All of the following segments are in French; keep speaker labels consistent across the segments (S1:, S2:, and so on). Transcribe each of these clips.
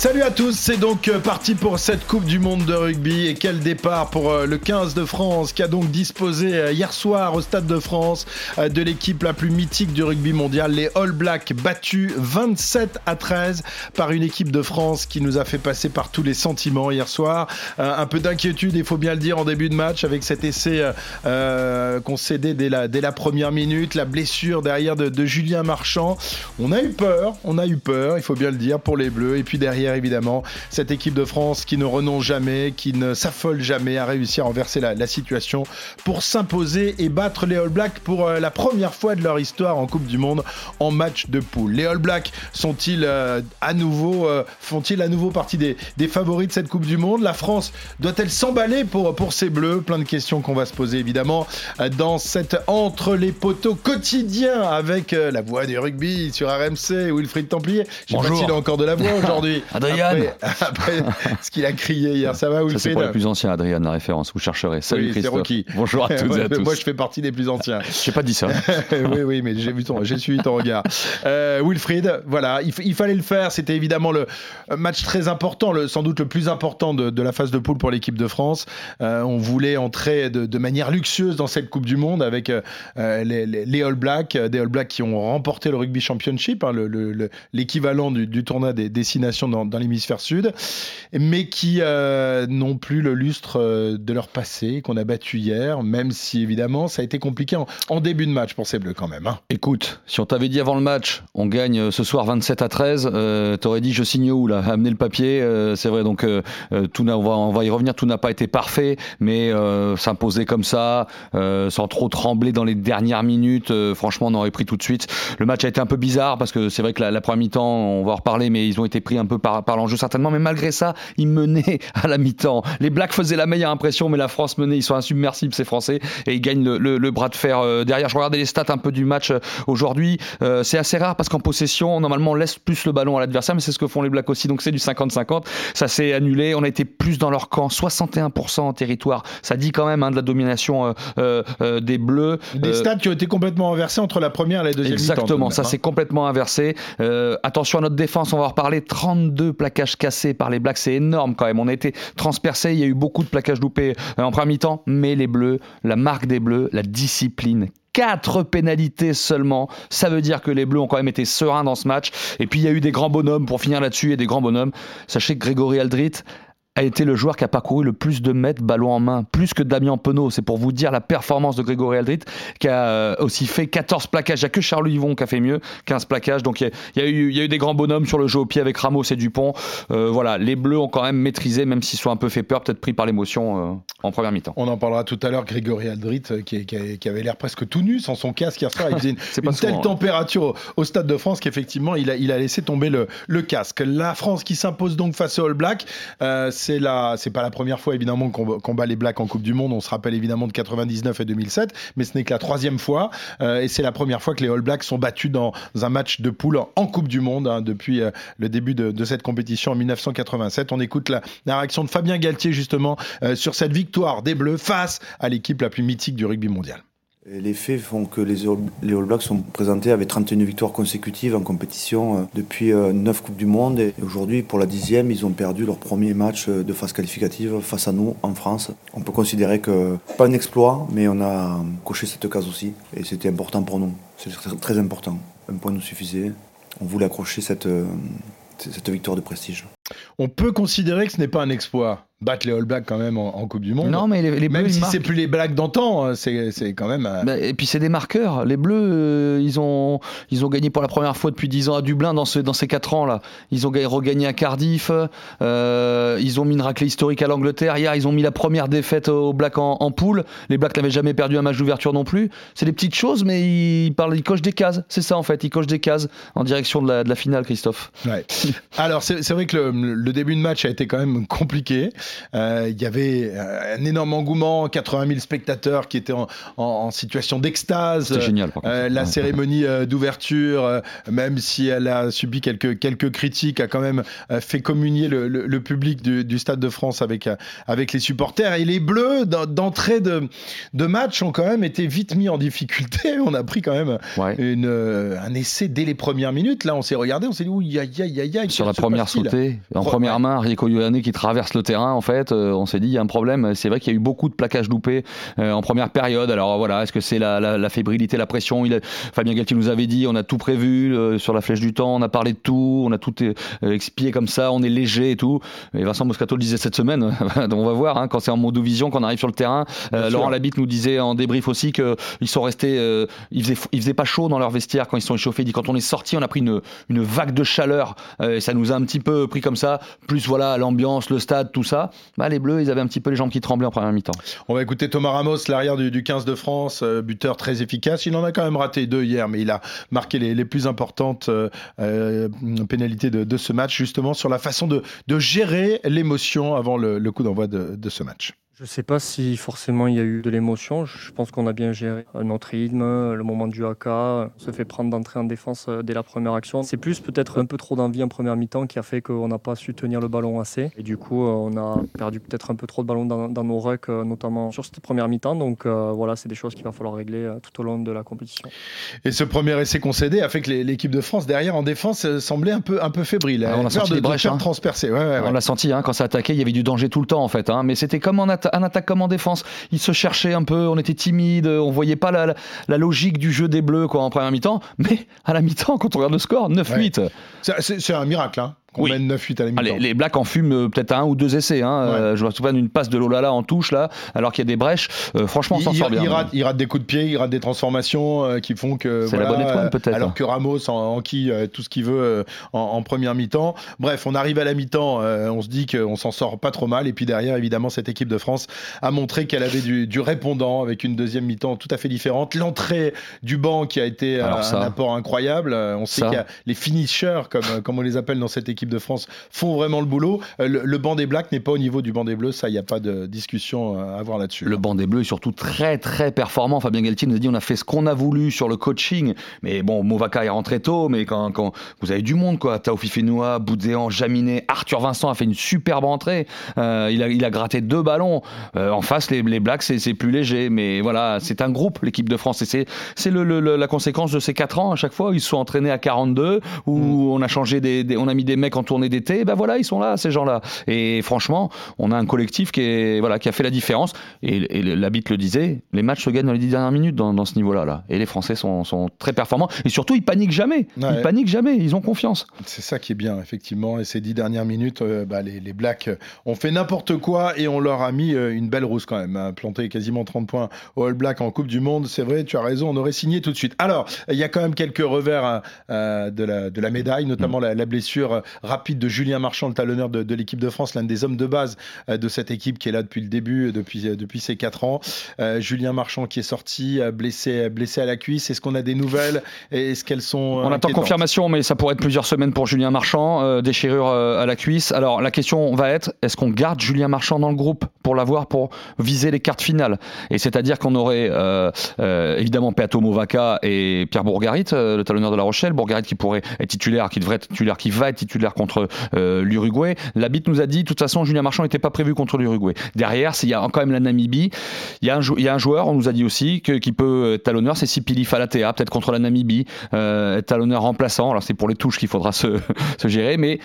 S1: Salut à tous, c'est donc euh, parti pour cette Coupe du Monde de rugby et quel départ pour euh, le 15 de France qui a donc disposé euh, hier soir au Stade de France de l'équipe la plus mythique du rugby mondial, les All Blacks battus 27 à 13 par une équipe de France qui nous a fait passer par tous les sentiments hier soir. Un peu d'inquiétude, il faut bien le dire, en début de match avec cet essai concédé dès la, première minute, la blessure derrière de, de Julien Marchand. On a eu peur, on a eu peur, il faut bien le dire, pour les Bleus et puis derrière évidemment cette équipe de France qui ne renonce jamais, qui ne s'affole jamais, a réussi à renverser la, situation pour s'imposer et battre les All Blacks pour euh, la première fois de leur histoire en Coupe du Monde en match de poule. Les All Blacks sont-ils euh, à nouveau, euh, font-ils à nouveau partie des, favoris de cette Coupe du Monde? La France doit-elle s'emballer pour, pour ses bleus? Plein de questions qu'on va se poser évidemment dans cette entre les poteaux quotidien avec la voix du rugby sur RMC, Wilfried Templier. Je sais pas s'il a encore de la voix aujourd'hui.
S2: Adrien
S1: Après, ce qu'il a crié hier, ça va,
S2: C'est pour les plus anciens, Adrien, la référence. Vous chercherez. Salut Christophe. Bonjour à toutes et à tous.
S1: Moi, je fais partie des plus anciens.
S2: Je n'ai pas dit ça.
S1: oui, oui, mais j'ai vu ton, j'ai suivi ton regard. Euh, Wilfried, voilà, il, fallait le faire. C'était évidemment le match très important, le, sans doute le plus important de, la phase de poule pour l'équipe de France. Euh, on voulait entrer de, manière luxueuse dans cette Coupe du Monde avec euh, les, All Blacks, des All Blacks qui ont remporté le Rugby Championship, hein, l'équivalent du, du, tournoi des, des nations dans, dans l'hémisphère sud, mais qui euh, n'ont plus le lustre euh, de leur passé, qu'on a battu hier, même si évidemment ça a été compliqué en, début de match pour ces Bleus quand même. Hein.
S2: Écoute, si on t'avait dit avant le match, on gagne euh, ce soir 27 à 13, euh, t'aurais dit je signe où là? Amener le papier, c'est vrai, donc tout on, va, on va y revenir, tout n'a pas été parfait, mais s'imposer comme ça, sans trop trembler dans les dernières minutes, franchement on aurait pris tout de suite. Le match a été un peu bizarre parce que c'est vrai que la, la première mi-temps, on va en reparler, mais ils ont été pris un peu par par, l'enjeu certainement, mais malgré ça, ils menaient à la mi-temps. Les Blacks faisaient la meilleure impression, mais la France menait, ils sont insubmersibles ces Français, et ils gagnent le, bras de fer euh, derrière. Je regardais les stats un peu du match euh, aujourd'hui, euh, c'est assez rare parce qu'en possession, normalement on laisse plus le ballon à l'adversaire, mais c'est ce que font les Blacks aussi, donc c'est du 50-50, ça s'est annulé, on a été plus dans leur camp, 61% en territoire, ça dit quand même hein, de la domination des Bleus.
S1: Des stats qui ont été complètement inversés entre la première et la deuxième
S2: Exactement, ça
S1: hein.
S2: s'est complètement inversé. attention à notre défense, on va en reparler, 32 plaquages cassés par les Blacks, c'est énorme quand même. On a été transpercés, il y a eu beaucoup de plaquages loupés euh, en premier mi-temps, mais les Bleus, la marque des Bleus, la discipline, Quatre pénalités seulement. Ça veut dire que les Bleus ont quand même été sereins dans ce match. Et puis il y a eu des grands bonhommes pour finir là-dessus et des grands bonhommes. Sachez que Grégory Aldrit a été le joueur qui a parcouru le plus de mètres ballon en main, plus que Damien Penaud. C'est pour vous dire la performance de Grégory Aldrit, qui a euh, aussi fait 14 plaquages. Il n'y a que Charles Yvon qui a fait mieux, 15 plaquages. Donc il y, a, eu, il y a eu des grands bonhommes sur le jeu au pied avec Ramos et Dupont. Euh, voilà, les Bleus ont quand même maîtrisé, même s'ils sont un peu fait peur, peut-être pris par l'émotion euh, en première mi-temps.
S1: On en parlera tout à l'heure. Grégory Aldrit, qui, qui, avait l'air presque tout nu sans son casque hier soir. Il faisait une, telle hein. température au, Stade de France qu'effectivement, il a, il a laissé tomber le, le casque. La France qui s'impose donc face au All Black, c'est la, c'est pas la première fois évidemment qu'on bat les Blacks en Coupe du Monde. On se rappelle évidemment de 99 et 2007, mais ce n'est que la troisième fois. Euh, et c'est la première fois que les All Blacks sont battus dans un match de poule en Coupe du Monde hein, depuis euh, le début de, cette compétition en 1987. On écoute la, réaction de Fabien Galtier justement euh, sur cette victoire des Bleus face à l'équipe la plus mythique du rugby mondial.
S3: Les faits font que les All, Blacks sont présentés avec 31 victoires consécutives en compétition euh, depuis 9 euh, Coupes du Monde. Et aujourd'hui, pour la dixième, ils ont perdu leur premier match euh, de phase qualificative face à nous en France. On peut considérer que, pas un exploit, mais on a coché cette case aussi. Et c'était important pour nous. C'est très important. Un point nous suffisait. On voulait accrocher cette, cette victoire de prestige.
S1: On peut considérer que ce n'est pas un exploit battre les All Blacks quand même en, Coupe du Monde.
S2: Non, mais les,
S1: Bleus, même si c'est plus les Blacks d'antan, euh, c'est, quand même. Euh,
S2: bah, et puis c'est des marqueurs. Les Bleus, euh, ils ont ils ont gagné pour la première fois depuis 10 ans à Dublin dans ce, dans ces 4 ans là. Ils ont regagné à Cardiff. ils ont mis une raclée historique à l'Angleterre. Hier, ils ont mis la première défaite aux Blacks en, poule. Les Blacks n'avaient jamais perdu un match d'ouverture non plus. C'est des petites choses, mais ils parlent, ils cochent des cases. C'est ça en fait. Ils cochent des cases en direction de la, finale, Christophe.
S1: Alors c'est, vrai que le, le, début de match a été quand même compliqué. Il y avait un énorme engouement, 80 000 spectateurs qui étaient en, situation d'extase.
S2: C'est génial.
S1: la cérémonie d'ouverture, même si elle a subi quelques, quelques critiques, a quand même fait communier le, public du, Stade de France avec, avec les supporters. Et les Bleus, d'entrée de, de match, ont quand même été vite mis en difficulté. On a pris quand même une, un essai dès les premières minutes. Là, on s'est regardé, on s'est dit, ouh, aïe, aïe, aïe.
S2: Sur la première sautée, en première main, Rico Yohane qui traverse le terrain, en fait, euh, on s'est dit, il y a un problème. C'est vrai qu'il y a eu beaucoup de plaquages loupés euh, en première période. Alors voilà, est-ce que c'est la, la, fébrilité, la pression? Il Fabien Galtier nous avait dit, on a tout prévu euh, sur la flèche du temps, on a parlé de tout, on a tout expié comme ça, on est léger et tout. Et Vincent Moscato le disait cette semaine, on va voir, hein, quand c'est en mode vision, quand on arrive sur le terrain. Laurent Labitte nous disait en débrief aussi qu'ils sont restés, ils, faisaient, ils faisaient pas chaud dans leur vestiaire quand ils sont échauffés. Il dit, quand on est sorti, on a pris une, une vague de chaleur euh, et ça nous a un petit peu pris comme ça. Plus voilà l'ambiance, le stade, tout ça. Bah, les Bleus, ils avaient un petit peu les jambes qui tremblaient en première mi-temps.
S1: On va écouter Thomas Ramos, l'arrière du, 15 de France, euh, buteur très efficace. Il en a quand même raté deux hier, mais il a marqué les, plus importantes euh, pénalités de, ce match, justement sur la façon de, gérer l'émotion avant le, coup d'envoi de ce match.
S4: Je ne sais pas si forcément il y a eu de l'émotion. Je pense qu'on a bien géré notre rythme, le moment du AK. On se fait prendre d'entrée en défense euh, dès la première action. C'est plus peut-être un peu trop d'envie en première mi-temps qui a fait qu'on n'a pas su tenir le ballon assez. Et du coup, euh, on a perdu peut-être un peu trop de ballons dans, nos rucks, euh, notamment sur cette première mi-temps. Donc voilà, c'est des choses qu'il va falloir régler tout au long de la compétition.
S1: Et ce premier essai concédé a fait que l'équipe de France derrière en défense semblait un peu, un peu fébrile.
S2: Ah, on a senti de, les brèches, hein.
S1: transpercer.
S2: on l'a senti hein, quand ça attaquait, il y avait du danger tout le temps en fait. Hein. Mais c'était comme en attaque un attaque comme en défense. Il se cherchait un peu, on était timide, on voyait pas la, logique du jeu des Bleus quoi, en première mi-temps. Mais à la mi-temps, quand on regarde le score, 9-8.
S1: C'est un miracle. Hein qu'on mène 9-8 à la
S2: mi-temps. les, Blacks en fument euh, peut-être un ou deux essais. Hein. Euh, je me souviens d'une passe de Lolala en touche, là, alors qu'il y a des brèches. Euh, franchement, on s'en sort bien.
S1: Il rate, il rate, des coups de pied, il rate des transformations qui font que.
S2: C'est la bonne étoile, peut-être.
S1: Alors que Ramos en, qui tout ce qu'il veut en, première mi-temps. Bref, on arrive à la mi-temps, on se dit qu'on s'en sort pas trop mal. Et puis derrière, évidemment, cette équipe de France a montré qu'elle avait du, répondant avec une deuxième mi-temps tout à fait différente. L'entrée du banc qui a été un apport incroyable. On sait qu'il y a les finishers, comme, comme on les appelle dans cette équipe de France, font vraiment le boulot. Euh, le, banc des Blacks n'est pas au niveau du banc des Bleus, ça, il n'y a pas de discussion euh, à avoir là-dessus.
S2: Le banc des Bleus est surtout très, très performant. Fabien Galtier nous a dit on a fait ce qu'on a voulu sur le coaching. Mais bon, Movaka est rentré tôt, mais quand, quand vous avez du monde, quoi. Taofi Fenoua, Boudéan, Jaminet, Arthur Vincent a fait une superbe entrée. Euh, il, a, il a gratté deux ballons. en face, les, les Blacks, c'est plus léger. Mais voilà, c'est un groupe, l'équipe de France. Et c'est le, le, la conséquence de ces quatre ans. À chaque fois, ils se sont entraînés à 42, où mm. on a changé des, on a mis des mecs en tournée d'été ben voilà, ils sont là, ces gens-là. Et franchement, on a un collectif qui, est, voilà, qui a fait la différence. Et, et l'habit le disait, les matchs se gagnent dans les dix dernières minutes dans, ce niveau-là. Là. Et les Français sont, sont, très performants. Et surtout, ils paniquent jamais. Ils paniquent jamais, ils ont confiance.
S1: C'est ça qui est bien, effectivement. Et ces dix dernières minutes, euh, bah, les, les, Blacks ont fait n'importe quoi et on leur a mis euh, une belle rousse quand même. Hein. Planté quasiment 30 points au All Black en Coupe du Monde. C'est vrai, tu as raison, on aurait signé tout de suite. Alors, il y a quand même quelques revers euh, de, la, de la médaille, notamment mm. la, la, blessure rapide de Julien Marchand, le talonneur de, l'équipe de France, l'un des hommes de base euh, de cette équipe qui est là depuis le début, euh, depuis, euh, depuis ses 4 ans. Julien Marchand qui est sorti, blessé, blessé à la cuisse. Est-ce qu'on a des nouvelles? Est-ce qu'elles sont.
S2: On attend confirmation, mais ça pourrait être plusieurs semaines pour Julien Marchand. déchirure à la cuisse. Alors la question va être est-ce qu'on garde Julien Marchand dans le groupe pour l'avoir pour viser les cartes finales? Et c'est-à-dire qu'on aurait évidemment Peato Movaca et Pierre Bourgarit, le talonneur de La Rochelle. Bourgarit qui pourrait être titulaire, qui devrait être titulaire, qui va être titulaire contre l'Uruguay. La bite nous a dit, de toute façon, Julien Marchand n'était pas prévu contre l'Uruguay. Derrière, il y a quand même la Namibie. Il y, a un, il y a un joueur, on nous a dit aussi, que, qui peut être talonneur, c'est Sipili Falatea, peut-être contre la Namibie, euh, talonneur remplaçant. Alors c'est pour les touches qu'il faudra se, se, gérer, mais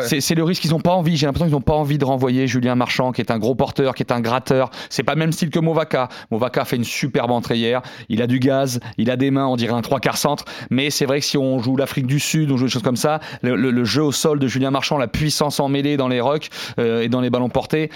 S2: c'est le risque. Ils n'ont pas envie. J'ai l'impression qu'ils n'ont pas envie de renvoyer Julien Marchand, qui est un gros porteur, qui est un gratteur. C'est pas le même style que Movaka. Movaka fait une superbe entrée hier. Il a du gaz, il a des mains, on dirait un trois quarts centre. Mais c'est vrai que si on joue l'Afrique du Sud, on joue des choses comme ça, le, le, jeu au sol de Julien Marchand, la puissance en mêlée dans les rocks euh, et dans les ballons portés,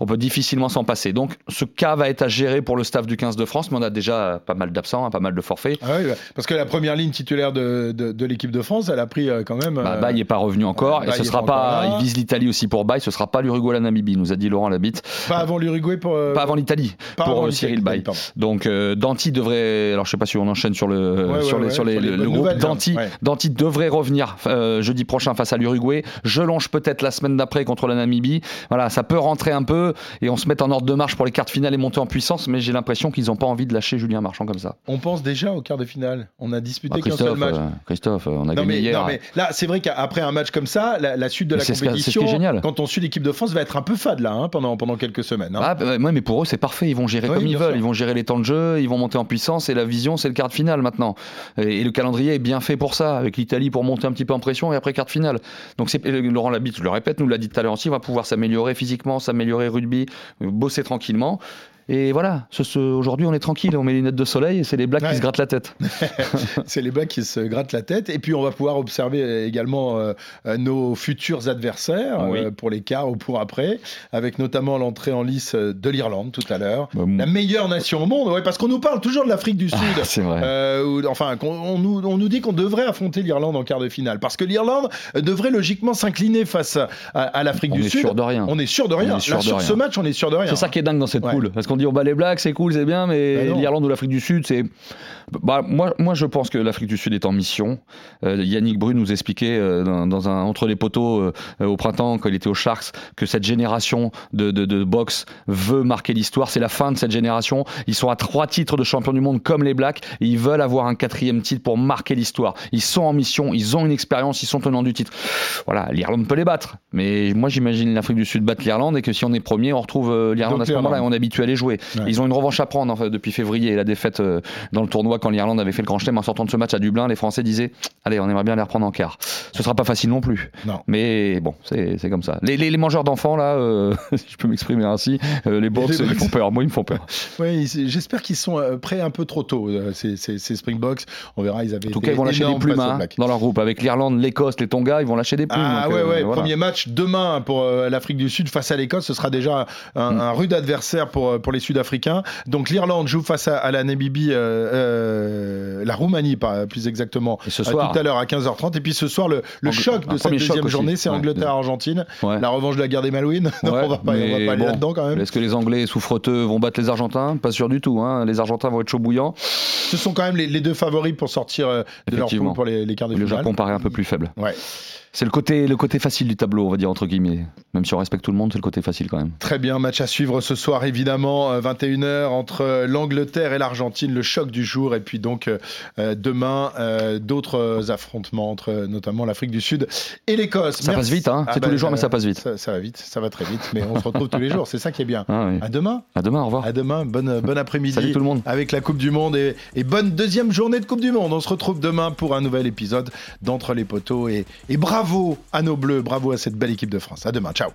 S2: on peut difficilement s'en passer. Donc ce cas va être à gérer pour le staff du 15 de France, mais on a déjà pas mal d'absents, hein, pas mal de forfaits.
S1: Ah oui, parce que la première ligne titulaire de, de, l'équipe de France, elle a pris euh, quand même.
S2: Bah, Baye n'est pas revenu encore, et ce sera pas. Il vise l'Italie aussi pour Baye, ce sera pas l'Uruguay la Namibie, nous a dit Laurent Labitte.
S1: Pas avant l'Uruguay pour. Euh,
S2: pas avant l'Italie pour Cyril Baye. Donc Danti devrait. Alors je sais pas si on enchaîne sur le sur, les, sur les, le, groupe. Danti, Danti devrait revenir jeudi prochain face à l'Uruguay l'Uruguay. Je longe peut-être la semaine d'après contre la Namibie. Voilà, ça peut rentrer un peu et on se met en ordre de marche pour les quarts de finale et monter en puissance, mais j'ai l'impression qu'ils n'ont pas envie de lâcher Julien Marchand comme ça.
S1: On pense déjà au quart de finale. On a disputé bah, qu'un seul match. Euh,
S2: Christophe, on a gagné hier. Non mais
S1: là, c'est vrai qu'après un match comme ça, la, suite de la compétition, quand on suit l'équipe de France, va être un peu fade là hein, pendant, pendant quelques semaines. Hein.
S2: Ah, bah, mais pour eux, c'est parfait. Ils vont gérer comme ils veulent. Ils vont gérer les temps de jeu, ils vont monter en puissance et la vision, c'est le quart de finale maintenant. Et, le calendrier est bien fait pour ça, avec l'Italie pour monter un petit peu en pression et après quart de finale. Donc c'est Laurent Labitte, je le répète, nous l'a dit tout à l'heure aussi, va pouvoir s'améliorer physiquement, s'améliorer rugby, bosser tranquillement. Et voilà, ce, aujourd'hui on est tranquille, on met les lunettes de soleil et c'est les blacks qui se grattent la tête.
S1: c'est les blacks qui se grattent la tête. Et puis on va pouvoir observer également euh, euh, nos futurs adversaires euh, pour les quarts ou pour après, avec notamment l'entrée en lice de l'Irlande tout à l'heure. Bah, la meilleure nation au monde, ouais, parce qu'on nous parle toujours de l'Afrique du ah, Sud.
S2: c'est vrai.
S1: enfin, on, nous, on nous dit qu'on devrait affronter l'Irlande en quart de finale, parce que l'Irlande devrait logiquement s'incliner face à, l'Afrique du
S2: Sud. On
S1: est
S2: sûr de rien.
S1: On est sûr de rien. sur ce match, on est sûr de rien.
S2: C'est ça qui est dingue dans cette poule, parce on dit on bat les Blacks, c'est cool, c'est bien, mais bah l'Irlande ou l'Afrique du Sud, c'est. Bah, moi, moi, je pense que l'Afrique du Sud est en mission. Euh, Yannick Bru nous expliquait euh, dans, un entre les poteaux euh, au printemps, quand il était aux Sharks, que cette génération de, de, boxe veut marquer l'histoire. C'est la fin de cette génération. Ils sont à trois titres de champion du monde comme les Blacks. Et ils veulent avoir un quatrième titre pour marquer l'histoire. Ils sont en mission, ils ont une expérience, ils sont tenants du titre. Voilà, l'Irlande peut les battre. Mais moi, j'imagine l'Afrique du Sud battre l'Irlande et que si on est premier, on retrouve l'Irlande à ce moment-là et on est habitué à les jouer. Ils ont une revanche à prendre depuis février, la défaite euh, dans le tournoi quand l'Irlande avait fait le grand chelem en sortant de ce match à Dublin. Les Français disaient Allez, on aimerait bien les reprendre en quart. Ce sera pas facile non plus.
S1: Non.
S2: Mais bon, c'est comme ça. Les, les, mangeurs d'enfants, là, euh, si je peux m'exprimer ainsi, euh, les box, ils font peur. Moi, ils me font peur.
S1: Oui, j'espère qu'ils sont prêts un peu trop tôt, ces, ces, Springboks. On verra, ils avaient.
S2: En tout cas, ils vont lâcher des plumes hein, dans leur groupe. Avec l'Irlande, l'Écosse, les Tonga, ils vont lâcher des plumes.
S1: Ah ouais, ouais. Premier match demain pour l'Afrique du Sud face à l'Écosse. Ce sera déjà un, mm. un rude adversaire pour, pour les Sud-Africains. Donc l'Irlande joue face à, la Namibie, euh, euh, la Roumanie plus exactement,
S2: ce soir,
S1: tout à l'heure à 15h30. Et puis ce soir, le, choc de cette deuxième journée, c'est Angleterre-Argentine, la revanche de la guerre des Malouines. on va pas, aller là-dedans quand même.
S2: Est-ce que les Anglais souffreteux vont battre les Argentins? Pas sûr du tout. Hein. Les Argentins vont être chauds bouillants.
S1: Ce sont quand même les, deux favoris pour sortir euh, de leur poule pour les, les quarts de finale.
S2: Le Japon paraît un peu plus faible.
S1: Ouais.
S2: C'est le côté, le côté facile du tableau, on va dire entre guillemets. Même si on respecte tout le monde, c'est le côté facile quand même.
S1: Très bien, match à suivre ce soir évidemment, 21h euh, entre euh, l'Angleterre et l'Argentine, le choc du jour. Et puis donc euh, demain, d'autres affrontements entre notamment l'Afrique du Sud et l'Écosse.
S2: Ça passe vite, hein c'est tous les jours, mais ça passe vite.
S1: Ça, va vite, ça va très vite, mais on se retrouve tous les jours, c'est ça qui est bien.
S2: Ah
S1: à demain.
S2: À demain, au revoir.
S1: À demain, bonne, bon après-midi.
S2: Salut tout le monde.
S1: Avec la Coupe du Monde et, et, bonne deuxième journée de Coupe du Monde. On se retrouve demain pour un nouvel épisode d'Entre les poteaux et, et bravo à nos Bleu, bravo à cette belle équipe de France. À demain, ciao.